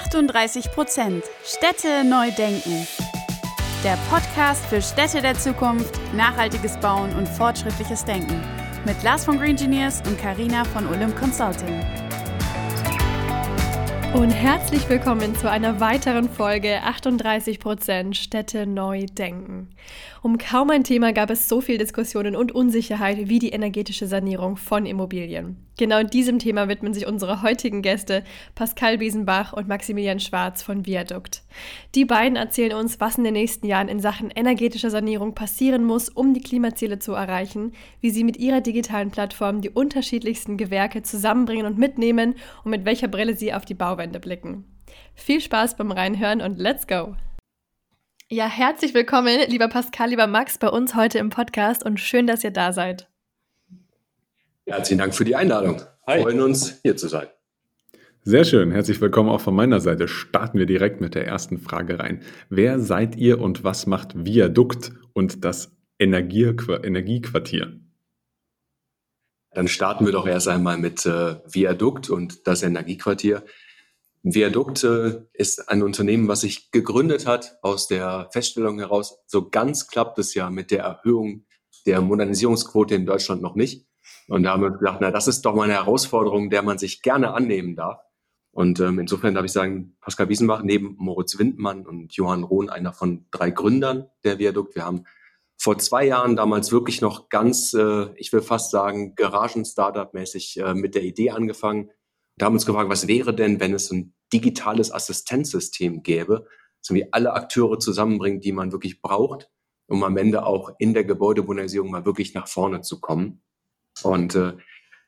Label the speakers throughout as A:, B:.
A: 38 Prozent Städte neu denken. Der Podcast für Städte der Zukunft, nachhaltiges Bauen und fortschrittliches Denken. Mit Lars von Green Engineers und Karina von Olymp Consulting.
B: Und herzlich willkommen zu einer weiteren Folge 38% Städte neu denken. Um kaum ein Thema gab es so viel Diskussionen und Unsicherheit wie die energetische Sanierung von Immobilien. Genau diesem Thema widmen sich unsere heutigen Gäste Pascal Biesenbach und Maximilian Schwarz von Viadukt. Die beiden erzählen uns, was in den nächsten Jahren in Sachen energetischer Sanierung passieren muss, um die Klimaziele zu erreichen, wie sie mit ihrer digitalen Plattform die unterschiedlichsten Gewerke zusammenbringen und mitnehmen und mit welcher Brille sie auf die Bauwände blicken. Viel Spaß beim Reinhören und let's go! Ja, herzlich willkommen, lieber Pascal, lieber Max, bei uns heute im Podcast und schön, dass ihr da seid.
C: Herzlichen Dank für die Einladung. Hi. Wir freuen uns, hier zu sein.
D: Sehr schön. Herzlich willkommen auch von meiner Seite. Starten wir direkt mit der ersten Frage rein. Wer seid ihr und was macht Viadukt und das Energiequartier?
C: Dann starten wir doch erst einmal mit äh, Viadukt und das Energiequartier. Viadukt äh, ist ein Unternehmen, was sich gegründet hat aus der Feststellung heraus, so ganz klappt es ja mit der Erhöhung der Modernisierungsquote in Deutschland noch nicht. Und da haben wir gedacht, na, das ist doch mal eine Herausforderung, der man sich gerne annehmen darf. Und ähm, insofern darf ich sagen, Pascal Wiesenbach neben Moritz Windmann und Johann Rohn, einer von drei Gründern der Viadukt. Wir haben vor zwei Jahren damals wirklich noch ganz, äh, ich will fast sagen, Garagen-Startup-mäßig äh, mit der Idee angefangen. Da haben uns gefragt, was wäre denn, wenn es ein digitales Assistenzsystem gäbe, das irgendwie alle Akteure zusammenbringt, die man wirklich braucht, um am Ende auch in der Gebäudemodernisierung mal wirklich nach vorne zu kommen. Und äh,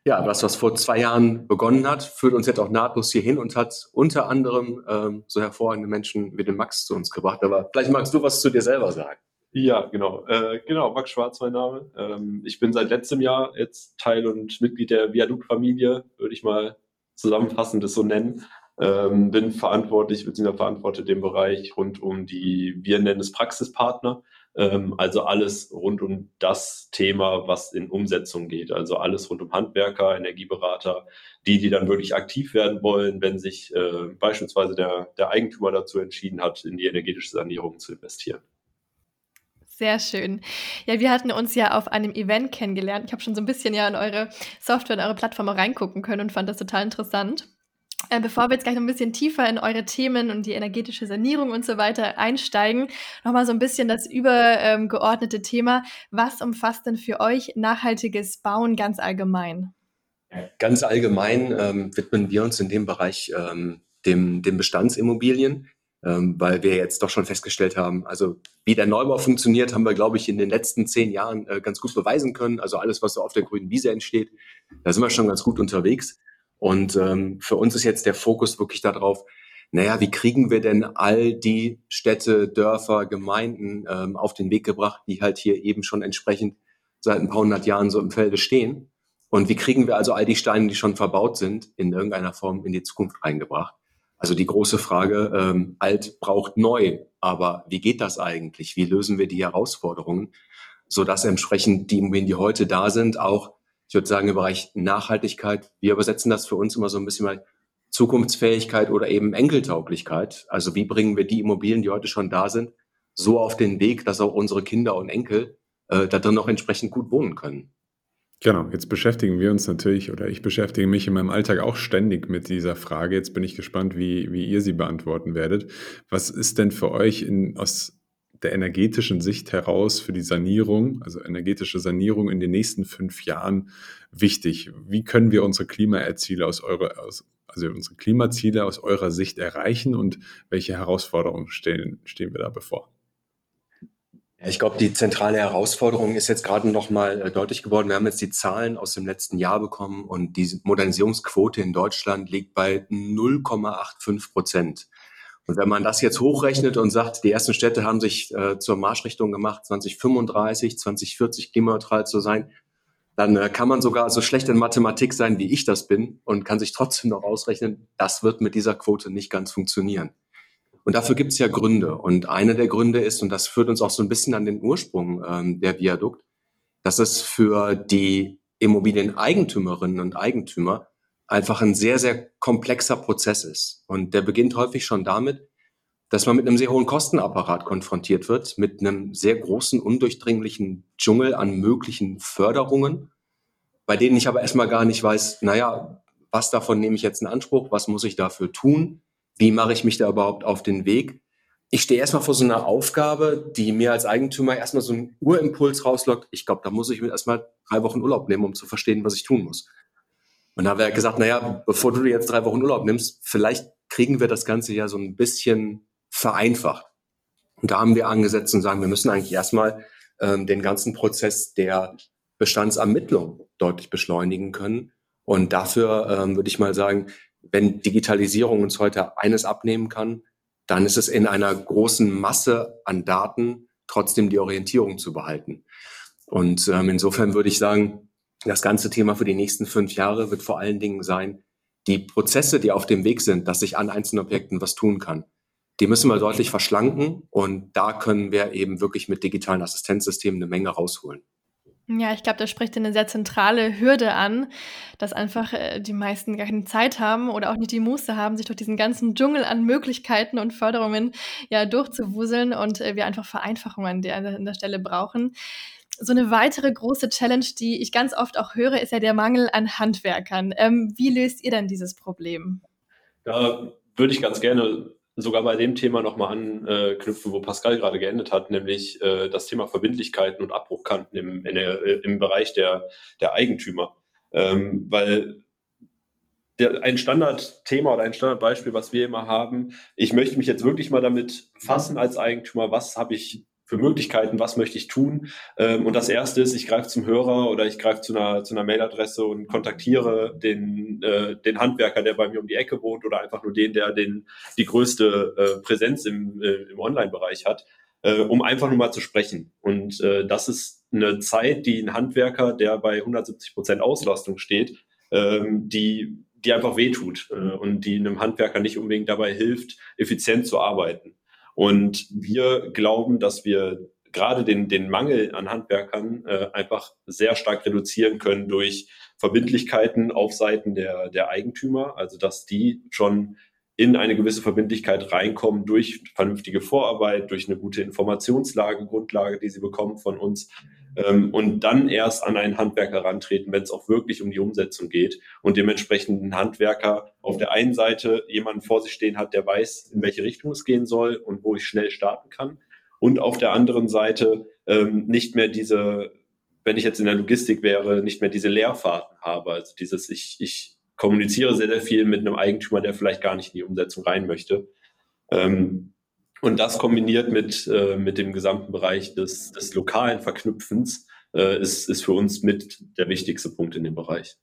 C: ja, das, was vor zwei Jahren begonnen hat, führt uns jetzt auch nahtlos hierhin und hat unter anderem ähm, so hervorragende Menschen wie den Max zu uns gebracht. Aber vielleicht magst du was zu dir selber sagen.
E: Ja, genau. Äh, genau, Max Schwarz mein Name. Ähm, ich bin seit letztem Jahr jetzt Teil und Mitglied der Viadukt-Familie, würde ich mal zusammenfassend das so nennen. Ähm, bin verantwortlich bzw. verantworte den Bereich rund um die, wir nennen es Praxispartner. Ähm, also alles rund um das Thema, was in Umsetzung geht. Also alles rund um Handwerker, Energieberater, die, die dann wirklich aktiv werden wollen, wenn sich äh, beispielsweise der, der Eigentümer dazu entschieden hat, in die energetische Sanierung zu investieren.
B: Sehr schön. Ja, wir hatten uns ja auf einem Event kennengelernt. Ich habe schon so ein bisschen ja in eure Software, in eure Plattform reingucken können und fand das total interessant. Äh, bevor wir jetzt gleich noch ein bisschen tiefer in eure Themen und die energetische Sanierung und so weiter einsteigen, nochmal so ein bisschen das übergeordnete Thema. Was umfasst denn für euch nachhaltiges Bauen ganz allgemein?
C: Ganz allgemein ähm, widmen wir uns in dem Bereich ähm, dem, dem Bestandsimmobilien, ähm, weil wir jetzt doch schon festgestellt haben, also wie der Neubau funktioniert, haben wir, glaube ich, in den letzten zehn Jahren äh, ganz gut beweisen können. Also alles, was so auf der grünen Wiese entsteht, da sind wir schon ganz gut unterwegs. Und ähm, für uns ist jetzt der Fokus wirklich darauf, naja, wie kriegen wir denn all die Städte, Dörfer, Gemeinden ähm, auf den Weg gebracht, die halt hier eben schon entsprechend seit ein paar hundert Jahren so im Felde stehen? Und wie kriegen wir also all die Steine, die schon verbaut sind, in irgendeiner Form in die Zukunft reingebracht? Also die große Frage, ähm, alt braucht neu, aber wie geht das eigentlich? Wie lösen wir die Herausforderungen, sodass entsprechend die Immobilien, die heute da sind, auch ich würde sagen, im Bereich Nachhaltigkeit, wir übersetzen das für uns immer so ein bisschen mal Zukunftsfähigkeit oder eben Enkeltauglichkeit. Also wie bringen wir die Immobilien, die heute schon da sind, so auf den Weg, dass auch unsere Kinder und Enkel äh, da drin noch entsprechend gut wohnen können.
D: Genau, jetzt beschäftigen wir uns natürlich oder ich beschäftige mich in meinem Alltag auch ständig mit dieser Frage. Jetzt bin ich gespannt, wie, wie ihr sie beantworten werdet. Was ist denn für euch in, aus der energetischen Sicht heraus für die Sanierung, also energetische Sanierung in den nächsten fünf Jahren wichtig? Wie können wir unsere Klimaziele aus eurer, aus, also unsere Klimaziele aus eurer Sicht erreichen und welche Herausforderungen stehen, stehen wir da bevor?
C: Ich glaube, die zentrale Herausforderung ist jetzt gerade noch mal äh, deutlich geworden. Wir haben jetzt die Zahlen aus dem letzten Jahr bekommen und die Modernisierungsquote in Deutschland liegt bei 0,85 Prozent. Und wenn man das jetzt hochrechnet und sagt, die ersten Städte haben sich äh, zur Marschrichtung gemacht, 2035, 2040 klimaneutral zu sein, dann äh, kann man sogar so schlecht in Mathematik sein, wie ich das bin, und kann sich trotzdem noch ausrechnen, das wird mit dieser Quote nicht ganz funktionieren. Und dafür gibt es ja Gründe. Und einer der Gründe ist, und das führt uns auch so ein bisschen an den Ursprung ähm, der Viadukt, dass es für die Immobilieneigentümerinnen und Eigentümer einfach ein sehr, sehr komplexer Prozess ist. Und der beginnt häufig schon damit, dass man mit einem sehr hohen Kostenapparat konfrontiert wird, mit einem sehr großen, undurchdringlichen Dschungel an möglichen Förderungen, bei denen ich aber erstmal gar nicht weiß, naja, was davon nehme ich jetzt in Anspruch, was muss ich dafür tun, wie mache ich mich da überhaupt auf den Weg. Ich stehe erstmal vor so einer Aufgabe, die mir als Eigentümer erstmal so einen Urimpuls rauslockt. Ich glaube, da muss ich mir erstmal drei Wochen Urlaub nehmen, um zu verstehen, was ich tun muss. Und da haben wir gesagt, naja, bevor du dir jetzt drei Wochen Urlaub nimmst, vielleicht kriegen wir das Ganze ja so ein bisschen vereinfacht. Und da haben wir angesetzt und sagen, wir müssen eigentlich erstmal ähm, den ganzen Prozess der Bestandsermittlung deutlich beschleunigen können. Und dafür ähm, würde ich mal sagen, wenn Digitalisierung uns heute eines abnehmen kann, dann ist es in einer großen Masse an Daten trotzdem die Orientierung zu behalten. Und ähm, insofern würde ich sagen, das ganze Thema für die nächsten fünf Jahre wird vor allen Dingen sein, die Prozesse, die auf dem Weg sind, dass sich an einzelnen Objekten was tun kann die müssen wir deutlich verschlanken und da können wir eben wirklich mit digitalen Assistenzsystemen eine Menge rausholen.
B: Ja, ich glaube, da spricht eine sehr zentrale Hürde an, dass einfach äh, die meisten gar keine Zeit haben oder auch nicht die Muße haben, sich durch diesen ganzen Dschungel an Möglichkeiten und Förderungen ja durchzuwuseln und äh, wir einfach Vereinfachungen an der, an der Stelle brauchen. So eine weitere große Challenge, die ich ganz oft auch höre, ist ja der Mangel an Handwerkern. Ähm, wie löst ihr denn dieses Problem?
E: Da würde ich ganz gerne sogar bei dem Thema nochmal anknüpfen, wo Pascal gerade geendet hat, nämlich äh, das Thema Verbindlichkeiten und Abbruchkanten im, der, im Bereich der, der Eigentümer. Ähm, weil der, ein Standardthema oder ein Standardbeispiel, was wir immer haben, ich möchte mich jetzt wirklich mal damit fassen als Eigentümer, was habe ich für Möglichkeiten, was möchte ich tun. Ähm, und das erste ist, ich greife zum Hörer oder ich greife zu einer, zu einer Mailadresse und kontaktiere den, äh, den Handwerker, der bei mir um die Ecke wohnt oder einfach nur den, der den, die größte äh, Präsenz im, äh, im Online-Bereich hat, äh, um einfach nur mal zu sprechen. Und äh, das ist eine Zeit, die ein Handwerker, der bei 170 Prozent Auslastung steht, ähm, die die einfach wehtut äh, und die einem Handwerker nicht unbedingt dabei hilft, effizient zu arbeiten. Und wir glauben, dass wir gerade den, den Mangel an Handwerkern äh, einfach sehr stark reduzieren können durch Verbindlichkeiten auf Seiten der, der Eigentümer, also dass die schon in eine gewisse Verbindlichkeit reinkommen durch vernünftige Vorarbeit, durch eine gute Informationslage, Grundlage, die sie bekommen von uns, ähm, und dann erst an einen Handwerker rantreten, wenn es auch wirklich um die Umsetzung geht und dementsprechend ein Handwerker auf der einen Seite jemanden vor sich stehen hat, der weiß, in welche Richtung es gehen soll und wo ich schnell starten kann und auf der anderen Seite ähm, nicht mehr diese, wenn ich jetzt in der Logistik wäre, nicht mehr diese Leerfahrten habe, also dieses ich, ich kommuniziere sehr, sehr viel mit einem Eigentümer, der vielleicht gar nicht in die Umsetzung rein möchte. Ähm, und das kombiniert mit, äh, mit dem gesamten Bereich des, des lokalen Verknüpfens äh, ist, ist für uns mit der wichtigste Punkt in dem Bereich.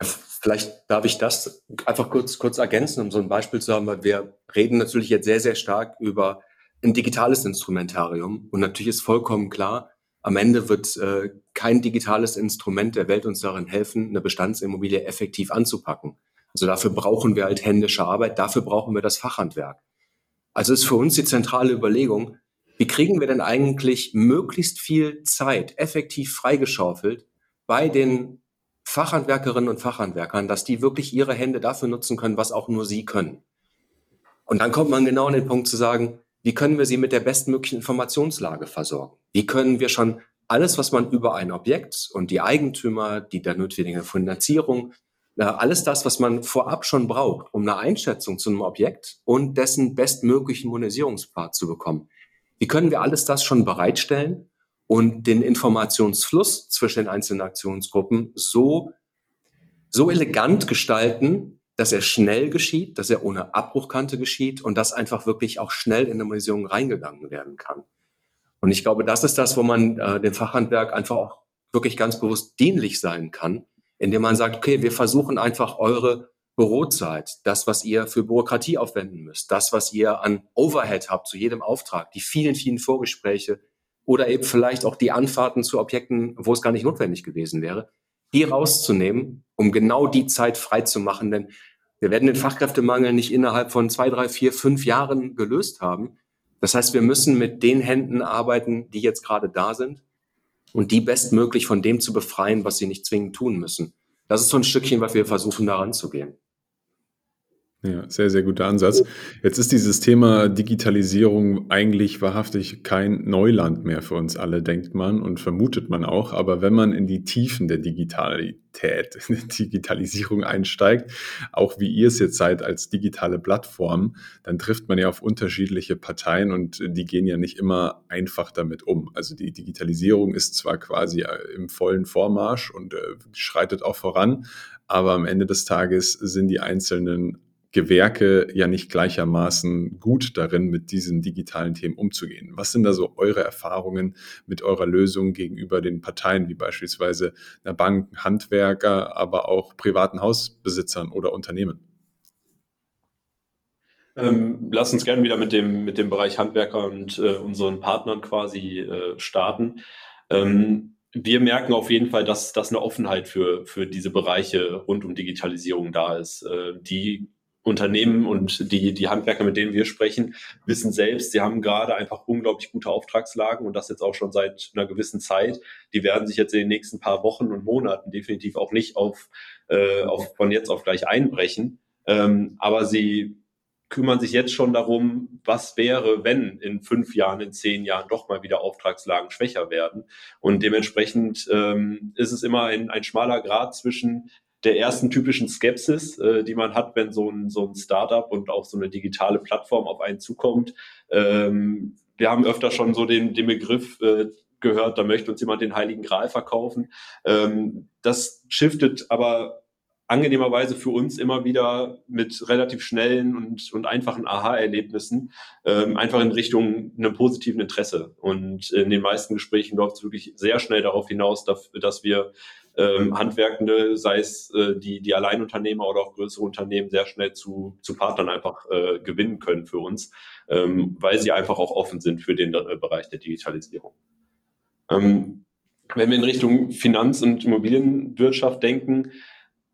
C: Vielleicht darf ich das einfach kurz, kurz ergänzen, um so ein Beispiel zu haben, weil wir reden natürlich jetzt sehr, sehr stark über ein digitales Instrumentarium. Und natürlich ist vollkommen klar, am Ende wird äh, kein digitales Instrument der Welt uns darin helfen, eine Bestandsimmobilie effektiv anzupacken. Also dafür brauchen wir halt händische Arbeit, dafür brauchen wir das Fachhandwerk. Also ist für uns die zentrale Überlegung, wie kriegen wir denn eigentlich möglichst viel Zeit effektiv freigeschaufelt bei den Fachhandwerkerinnen und Fachhandwerkern, dass die wirklich ihre Hände dafür nutzen können, was auch nur sie können. Und dann kommt man genau an den Punkt zu sagen, wie können wir sie mit der bestmöglichen Informationslage versorgen? Wie können wir schon alles, was man über ein Objekt und die Eigentümer, die der notwendige Finanzierung, alles das, was man vorab schon braucht, um eine Einschätzung zu einem Objekt und dessen bestmöglichen Monisierungspart zu bekommen. Wie können wir alles das schon bereitstellen und den Informationsfluss zwischen den einzelnen Aktionsgruppen so, so elegant gestalten, dass er schnell geschieht, dass er ohne Abbruchkante geschieht und dass einfach wirklich auch schnell in eine Monisierung reingegangen werden kann. Und ich glaube, das ist das, wo man äh, dem Fachhandwerk einfach auch wirklich ganz bewusst dienlich sein kann, indem man sagt, okay, wir versuchen einfach eure Bürozeit, das, was ihr für Bürokratie aufwenden müsst, das, was ihr an Overhead habt zu jedem Auftrag, die vielen, vielen Vorgespräche oder eben vielleicht auch die Anfahrten zu Objekten, wo es gar nicht notwendig gewesen wäre, die rauszunehmen, um genau die Zeit frei zu machen. Denn wir werden den Fachkräftemangel nicht innerhalb von zwei, drei, vier, fünf Jahren gelöst haben. Das heißt, wir müssen mit den Händen arbeiten, die jetzt gerade da sind und die bestmöglich von dem zu befreien, was sie nicht zwingend tun müssen. das ist so ein Stückchen, was wir versuchen, daran zu gehen.
D: Ja, sehr, sehr guter Ansatz. Jetzt ist dieses Thema Digitalisierung eigentlich wahrhaftig kein Neuland mehr für uns alle, denkt man und vermutet man auch. Aber wenn man in die Tiefen der Digitalität, der Digitalisierung einsteigt, auch wie ihr es jetzt seid als digitale Plattform, dann trifft man ja auf unterschiedliche Parteien und die gehen ja nicht immer einfach damit um. Also die Digitalisierung ist zwar quasi äh, im vollen Vormarsch und äh, schreitet auch voran, aber am Ende des Tages sind die einzelnen Gewerke ja nicht gleichermaßen gut darin, mit diesen digitalen Themen umzugehen. Was sind da so eure Erfahrungen mit eurer Lösung gegenüber den Parteien, wie beispielsweise einer Bank, Handwerker, aber auch privaten Hausbesitzern oder Unternehmen?
E: Ähm, lass uns gerne wieder mit dem, mit dem Bereich Handwerker und äh, unseren Partnern quasi äh, starten. Ähm, wir merken auf jeden Fall, dass, dass eine Offenheit für, für diese Bereiche rund um Digitalisierung da ist. Äh, die Unternehmen und die, die Handwerker, mit denen wir sprechen, wissen selbst, sie haben gerade einfach unglaublich gute Auftragslagen und das jetzt auch schon seit einer gewissen Zeit. Die werden sich jetzt in den nächsten paar Wochen und Monaten definitiv auch nicht auf, äh, auf von jetzt auf gleich einbrechen. Ähm, aber sie kümmern sich jetzt schon darum, was wäre, wenn in fünf Jahren, in zehn Jahren doch mal wieder Auftragslagen schwächer werden. Und dementsprechend ähm, ist es immer ein, ein schmaler Grad zwischen der ersten typischen Skepsis, äh, die man hat, wenn so ein, so ein Startup und auch so eine digitale Plattform auf einen zukommt. Ähm, wir haben öfter schon so den, den Begriff äh, gehört, da möchte uns jemand den Heiligen Gral verkaufen. Ähm, das shiftet aber angenehmerweise für uns immer wieder mit relativ schnellen und, und einfachen Aha-Erlebnissen ähm, einfach in Richtung einem positiven Interesse. Und in den meisten Gesprächen läuft es wirklich sehr schnell darauf hinaus, dass, dass wir ähm, Handwerkende, sei es äh, die, die Alleinunternehmer oder auch größere Unternehmen, sehr schnell zu, zu Partnern einfach äh, gewinnen können für uns, ähm, weil sie einfach auch offen sind für den äh, Bereich der Digitalisierung. Ähm, wenn wir in Richtung Finanz- und Immobilienwirtschaft denken,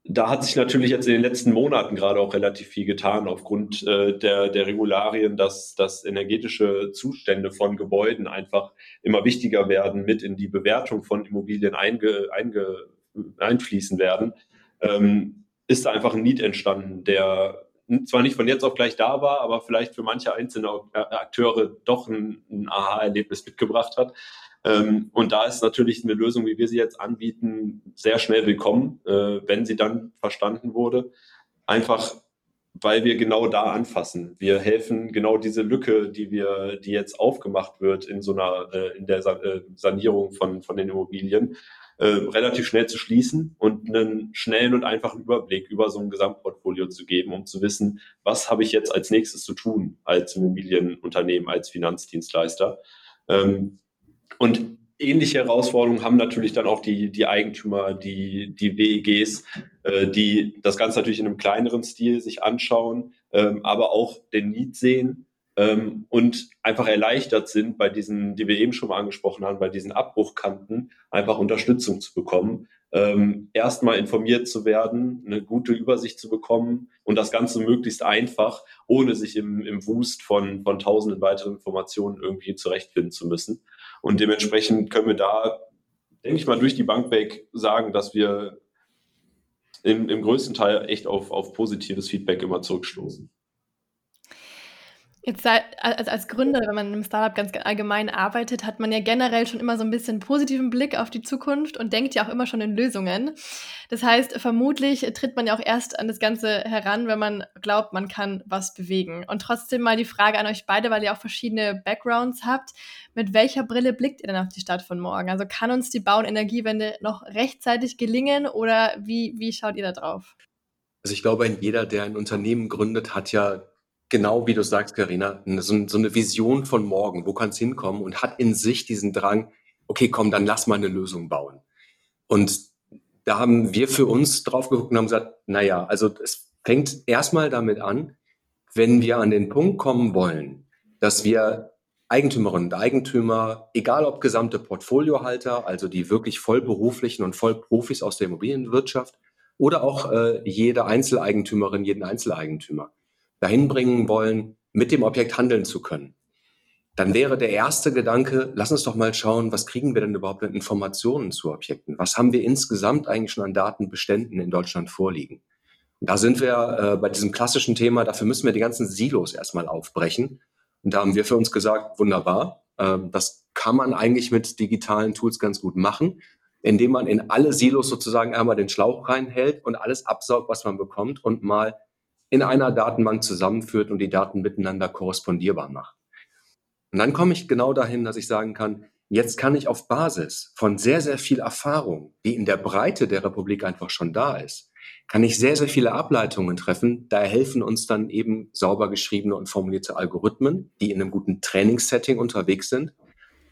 E: da hat sich natürlich jetzt in den letzten Monaten gerade auch relativ viel getan aufgrund äh, der, der Regularien, dass, dass energetische Zustände von Gebäuden einfach immer wichtiger werden, mit in die Bewertung von Immobilien einge, einge, einfließen werden. Ähm, ist einfach ein Need entstanden, der zwar nicht von jetzt auf gleich da war, aber vielleicht für manche einzelne Akteure doch ein, ein Aha-Erlebnis mitgebracht hat. Ähm, und da ist natürlich eine Lösung, wie wir sie jetzt anbieten, sehr schnell willkommen, äh, wenn sie dann verstanden wurde. Einfach, weil wir genau da anfassen. Wir helfen genau diese Lücke, die wir, die jetzt aufgemacht wird in so einer, äh, in der äh, Sanierung von, von den Immobilien, äh, relativ schnell zu schließen und einen schnellen und einfachen Überblick über so ein Gesamtportfolio zu geben, um zu wissen, was habe ich jetzt als nächstes zu tun als Immobilienunternehmen, als Finanzdienstleister. Ähm, und ähnliche Herausforderungen haben natürlich dann auch die, die Eigentümer, die, die WEGs, äh, die das Ganze natürlich in einem kleineren Stil sich anschauen, ähm, aber auch den Need sehen ähm, und einfach erleichtert sind, bei diesen, die wir eben schon mal angesprochen haben, bei diesen Abbruchkanten einfach Unterstützung zu bekommen, ähm, erstmal informiert zu werden, eine gute Übersicht zu bekommen und das Ganze möglichst einfach, ohne sich im, im Wust von, von tausenden weiteren Informationen irgendwie zurechtfinden zu müssen. Und dementsprechend können wir da, denke ich mal, durch die Bank weg sagen, dass wir im, im größten Teil echt auf, auf positives Feedback immer zurückstoßen.
B: Jetzt als, als Gründer, wenn man einem Startup ganz allgemein arbeitet, hat man ja generell schon immer so ein bisschen positiven Blick auf die Zukunft und denkt ja auch immer schon in Lösungen. Das heißt, vermutlich tritt man ja auch erst an das Ganze heran, wenn man glaubt, man kann was bewegen. Und trotzdem mal die Frage an euch beide, weil ihr auch verschiedene Backgrounds habt. Mit welcher Brille blickt ihr denn auf die Stadt von morgen? Also kann uns die Bau- und Energiewende noch rechtzeitig gelingen oder wie, wie schaut ihr da drauf?
C: Also ich glaube, jeder, der ein Unternehmen gründet, hat ja genau wie du sagst, Karina, so, so, eine Vision von morgen, wo kann es hinkommen und hat in sich diesen Drang, okay, komm, dann lass mal eine Lösung bauen. Und da haben wir für uns drauf geguckt und haben gesagt, naja, also es fängt erstmal damit an, wenn wir an den Punkt kommen wollen, dass wir Eigentümerinnen und Eigentümer, egal ob gesamte Portfoliohalter, also die wirklich vollberuflichen und Vollprofis aus der Immobilienwirtschaft, oder auch äh, jede Einzeleigentümerin, jeden Einzeleigentümer, dahin bringen wollen, mit dem Objekt handeln zu können. dann wäre der erste Gedanke, lass uns doch mal schauen, was kriegen wir denn überhaupt an Informationen zu Objekten? Was haben wir insgesamt eigentlich schon an Datenbeständen in Deutschland vorliegen? Und da sind wir äh, bei diesem klassischen Thema, dafür müssen wir die ganzen Silos erstmal aufbrechen. Und da haben wir für uns gesagt, wunderbar, äh, das kann man eigentlich mit digitalen Tools ganz gut machen, indem man in alle Silos sozusagen einmal den Schlauch reinhält und alles absaugt, was man bekommt und mal in einer Datenbank zusammenführt und die Daten miteinander korrespondierbar macht. Und dann komme ich genau dahin, dass ich sagen kann, jetzt kann ich auf Basis von sehr, sehr viel Erfahrung, die in der Breite der Republik einfach schon da ist, kann ich sehr, sehr viele Ableitungen treffen. Da helfen uns dann eben sauber geschriebene und formulierte Algorithmen, die in einem guten Trainingssetting unterwegs sind.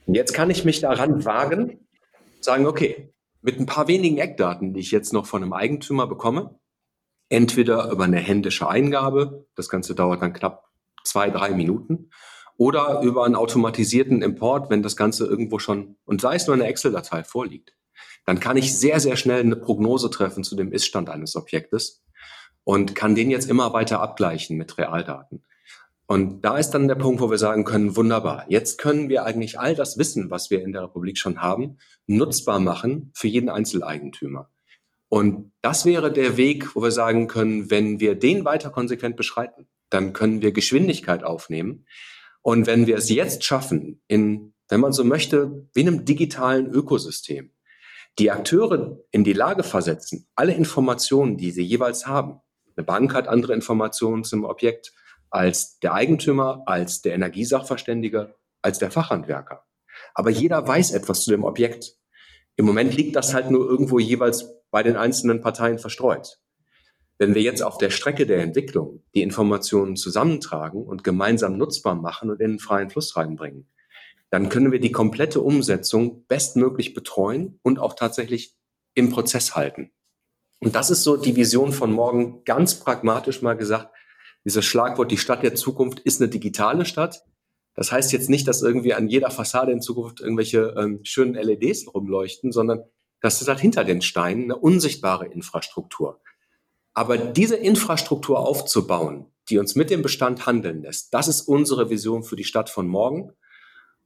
C: Und jetzt kann ich mich daran wagen, sagen, okay, mit ein paar wenigen Eckdaten, die ich jetzt noch von einem Eigentümer bekomme, entweder über eine händische Eingabe, das Ganze dauert dann knapp zwei, drei Minuten, oder über einen automatisierten Import, wenn das Ganze irgendwo schon, und sei es nur eine Excel-Datei vorliegt. Dann kann ich sehr, sehr schnell eine Prognose treffen zu dem Iststand eines Objektes und kann den jetzt immer weiter abgleichen mit Realdaten. Und da ist dann der Punkt, wo wir sagen können, wunderbar, jetzt können wir eigentlich all das Wissen, was wir in der Republik schon haben, nutzbar machen für jeden Einzeleigentümer. Und das wäre der Weg, wo wir sagen können, wenn wir den weiter konsequent beschreiten, dann können wir Geschwindigkeit aufnehmen, und wenn wir es jetzt schaffen, in, wenn man so möchte, wie einem digitalen Ökosystem, die Akteure in die Lage versetzen, alle Informationen, die sie jeweils haben, eine Bank hat andere Informationen zum Objekt als der Eigentümer, als der Energiesachverständige, als der Fachhandwerker. Aber jeder weiß etwas zu dem Objekt. Im Moment liegt das halt nur irgendwo jeweils bei den einzelnen Parteien verstreut. Wenn wir jetzt auf der Strecke der Entwicklung die Informationen zusammentragen und gemeinsam nutzbar machen und in den freien Fluss reinbringen, dann können wir die komplette Umsetzung bestmöglich betreuen und auch tatsächlich im Prozess halten. Und das ist so die Vision von morgen, ganz pragmatisch mal gesagt. Dieses Schlagwort, die Stadt der Zukunft ist eine digitale Stadt. Das heißt jetzt nicht, dass irgendwie an jeder Fassade in Zukunft irgendwelche ähm, schönen LEDs rumleuchten, sondern das ist halt hinter den Steinen eine unsichtbare Infrastruktur. Aber diese Infrastruktur aufzubauen, die uns mit dem Bestand handeln lässt, das ist unsere Vision für die Stadt von morgen.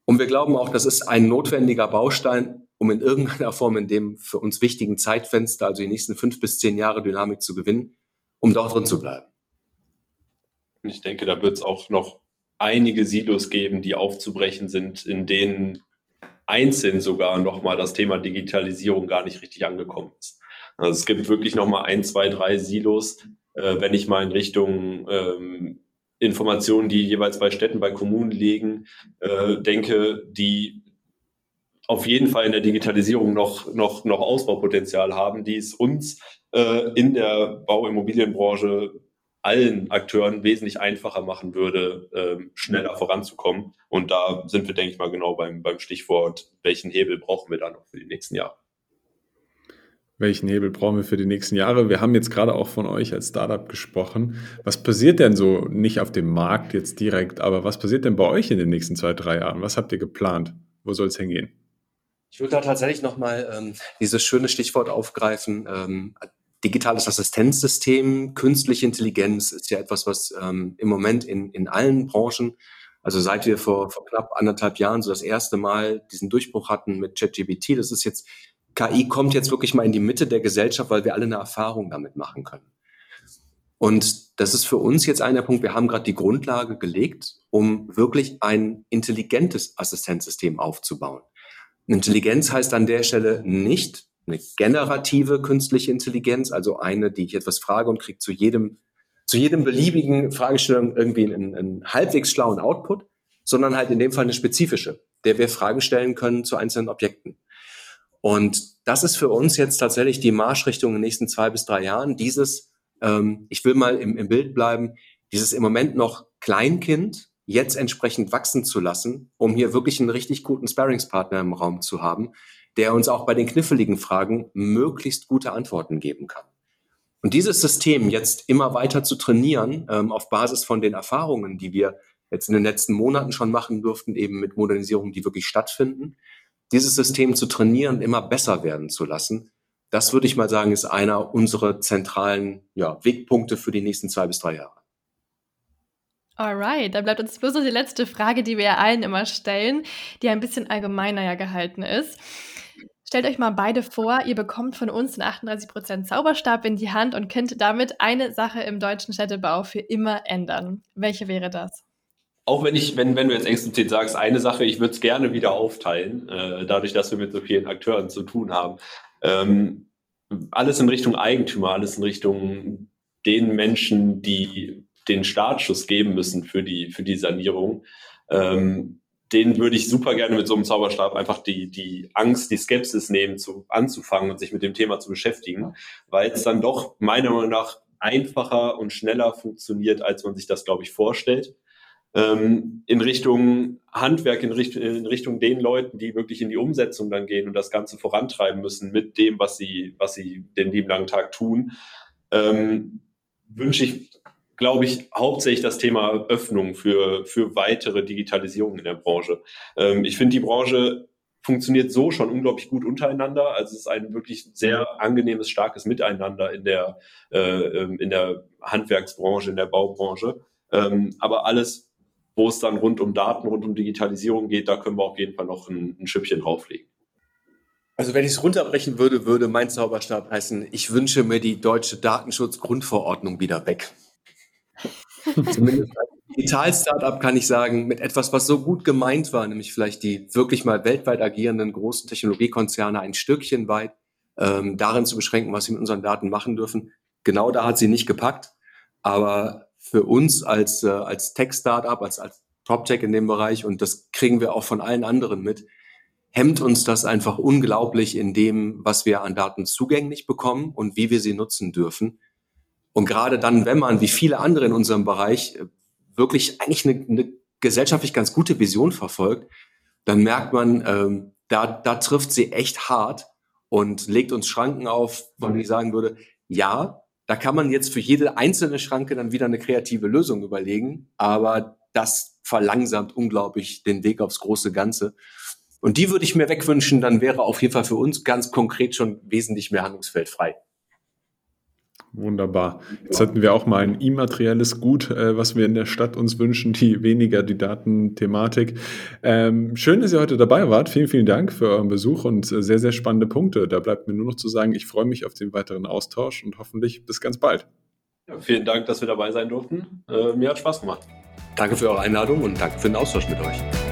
C: Und wir glauben auch, das ist ein notwendiger Baustein, um in irgendeiner Form in dem für uns wichtigen Zeitfenster, also die nächsten fünf bis zehn Jahre Dynamik zu gewinnen, um dort drin zu bleiben.
E: Ich denke, da wird es auch noch einige Silos geben, die aufzubrechen sind, in denen einzeln sogar nochmal das Thema Digitalisierung gar nicht richtig angekommen ist. Also es gibt wirklich nochmal ein, zwei, drei Silos, äh, wenn ich mal in Richtung ähm, Informationen, die jeweils bei Städten, bei Kommunen liegen, äh, denke, die auf jeden Fall in der Digitalisierung noch, noch, noch Ausbaupotenzial haben, die es uns äh, in der Bauimmobilienbranche allen Akteuren wesentlich einfacher machen würde, äh, schneller voranzukommen. Und da sind wir, denke ich mal, genau beim, beim Stichwort, welchen Hebel brauchen wir da noch für die nächsten Jahre
D: welchen Hebel brauchen wir für die nächsten Jahre? Wir haben jetzt gerade auch von euch als Startup gesprochen. Was passiert denn so, nicht auf dem Markt jetzt direkt, aber was passiert denn bei euch in den nächsten zwei, drei Jahren? Was habt ihr geplant? Wo soll es hingehen?
C: Ich würde da tatsächlich nochmal ähm, dieses schöne Stichwort aufgreifen. Ähm, digitales Assistenzsystem, künstliche Intelligenz ist ja etwas, was ähm, im Moment in, in allen Branchen, also seit wir vor, vor knapp anderthalb Jahren so das erste Mal diesen Durchbruch hatten mit ChatGPT, das ist jetzt KI kommt jetzt wirklich mal in die Mitte der Gesellschaft, weil wir alle eine Erfahrung damit machen können. Und das ist für uns jetzt einer Punkt, wir haben gerade die Grundlage gelegt, um wirklich ein intelligentes Assistenzsystem aufzubauen. Intelligenz heißt an der Stelle nicht eine generative künstliche Intelligenz, also eine, die ich etwas frage und kriege zu jedem, zu jedem beliebigen Fragestellung irgendwie einen, einen halbwegs schlauen Output, sondern halt in dem Fall eine spezifische, der wir Fragen stellen können zu einzelnen Objekten. Und das ist für uns jetzt tatsächlich die Marschrichtung in den nächsten zwei bis drei Jahren. Dieses, ähm, ich will mal im, im Bild bleiben, dieses im Moment noch Kleinkind jetzt entsprechend wachsen zu lassen, um hier wirklich einen richtig guten Sparringspartner im Raum zu haben, der uns auch bei den kniffligen Fragen möglichst gute Antworten geben kann. Und dieses System jetzt immer weiter zu trainieren, ähm, auf Basis von den Erfahrungen, die wir jetzt in den letzten Monaten schon machen durften, eben mit Modernisierungen, die wirklich stattfinden, dieses System zu trainieren, immer besser werden zu lassen, das würde ich mal sagen, ist einer unserer zentralen ja, Wegpunkte für die nächsten zwei bis drei Jahre.
B: Alright, dann bleibt uns bloß noch die letzte Frage, die wir allen immer stellen, die ein bisschen allgemeiner ja gehalten ist. Stellt euch mal beide vor, ihr bekommt von uns den 38% Zauberstab in die Hand und könnt damit eine Sache im deutschen Städtebau für immer ändern. Welche wäre das?
E: Auch wenn ich, wenn, wenn du jetzt explizit sagst, eine Sache, ich würde es gerne wieder aufteilen, äh, dadurch, dass wir mit so vielen Akteuren zu tun haben. Ähm, alles in Richtung Eigentümer, alles in Richtung den Menschen, die den Startschuss geben müssen für die, für die Sanierung. Ähm, den würde ich super gerne mit so einem Zauberstab einfach die, die Angst, die Skepsis nehmen, zu, anzufangen und sich mit dem Thema zu beschäftigen, weil es dann doch meiner Meinung nach einfacher und schneller funktioniert, als man sich das, glaube ich, vorstellt. Ähm, in Richtung Handwerk, in, Richt in Richtung den Leuten, die wirklich in die Umsetzung dann gehen und das Ganze vorantreiben müssen mit dem, was sie, was sie den lieben langen Tag tun, ähm, wünsche ich glaube ich, hauptsächlich das Thema Öffnung für, für weitere Digitalisierung in der Branche. Ähm, ich finde, die Branche funktioniert so schon unglaublich gut untereinander. Also es ist ein wirklich sehr angenehmes, starkes Miteinander in der, äh, ähm, in der Handwerksbranche, in der Baubranche. Ähm, aber alles, wo es dann rund um Daten, rund um Digitalisierung geht, da können wir auf jeden Fall noch ein, ein Schippchen drauflegen.
C: Also wenn ich es runterbrechen würde, würde mein Zauberstab heißen, ich wünsche mir die deutsche Datenschutzgrundverordnung wieder weg. Zumindest als Digital-Startup kann ich sagen, mit etwas, was so gut gemeint war, nämlich vielleicht die wirklich mal weltweit agierenden großen Technologiekonzerne ein Stückchen weit ähm, darin zu beschränken, was sie mit unseren Daten machen dürfen. Genau da hat sie nicht gepackt. Aber für uns als, äh, als Tech-Startup, als, als Top-Tech in dem Bereich, und das kriegen wir auch von allen anderen mit, hemmt uns das einfach unglaublich in dem, was wir an Daten zugänglich bekommen und wie wir sie nutzen dürfen. Und gerade dann, wenn man, wie viele andere in unserem Bereich, äh, wirklich eigentlich eine, eine gesellschaftlich ganz gute Vision verfolgt, dann merkt man, ähm, da, da trifft sie echt hart und legt uns Schranken auf, von denen ich sagen würde, ja, da kann man jetzt für jede einzelne Schranke dann wieder eine kreative Lösung überlegen, aber das verlangsamt unglaublich den Weg aufs große Ganze. Und die würde ich mir wegwünschen, dann wäre auf jeden Fall für uns ganz konkret schon wesentlich mehr Handlungsfeld frei.
D: Wunderbar. Jetzt hatten wir auch mal ein immaterielles Gut, äh, was wir in der Stadt uns wünschen, die weniger die Datenthematik. Ähm, schön, dass ihr heute dabei wart. Vielen, vielen Dank für euren Besuch und äh, sehr, sehr spannende Punkte. Da bleibt mir nur noch zu sagen, ich freue mich auf den weiteren Austausch und hoffentlich bis ganz bald.
E: Ja, vielen Dank, dass wir dabei sein durften. Äh, mir hat Spaß gemacht.
C: Danke für eure Einladung und danke für den Austausch mit euch.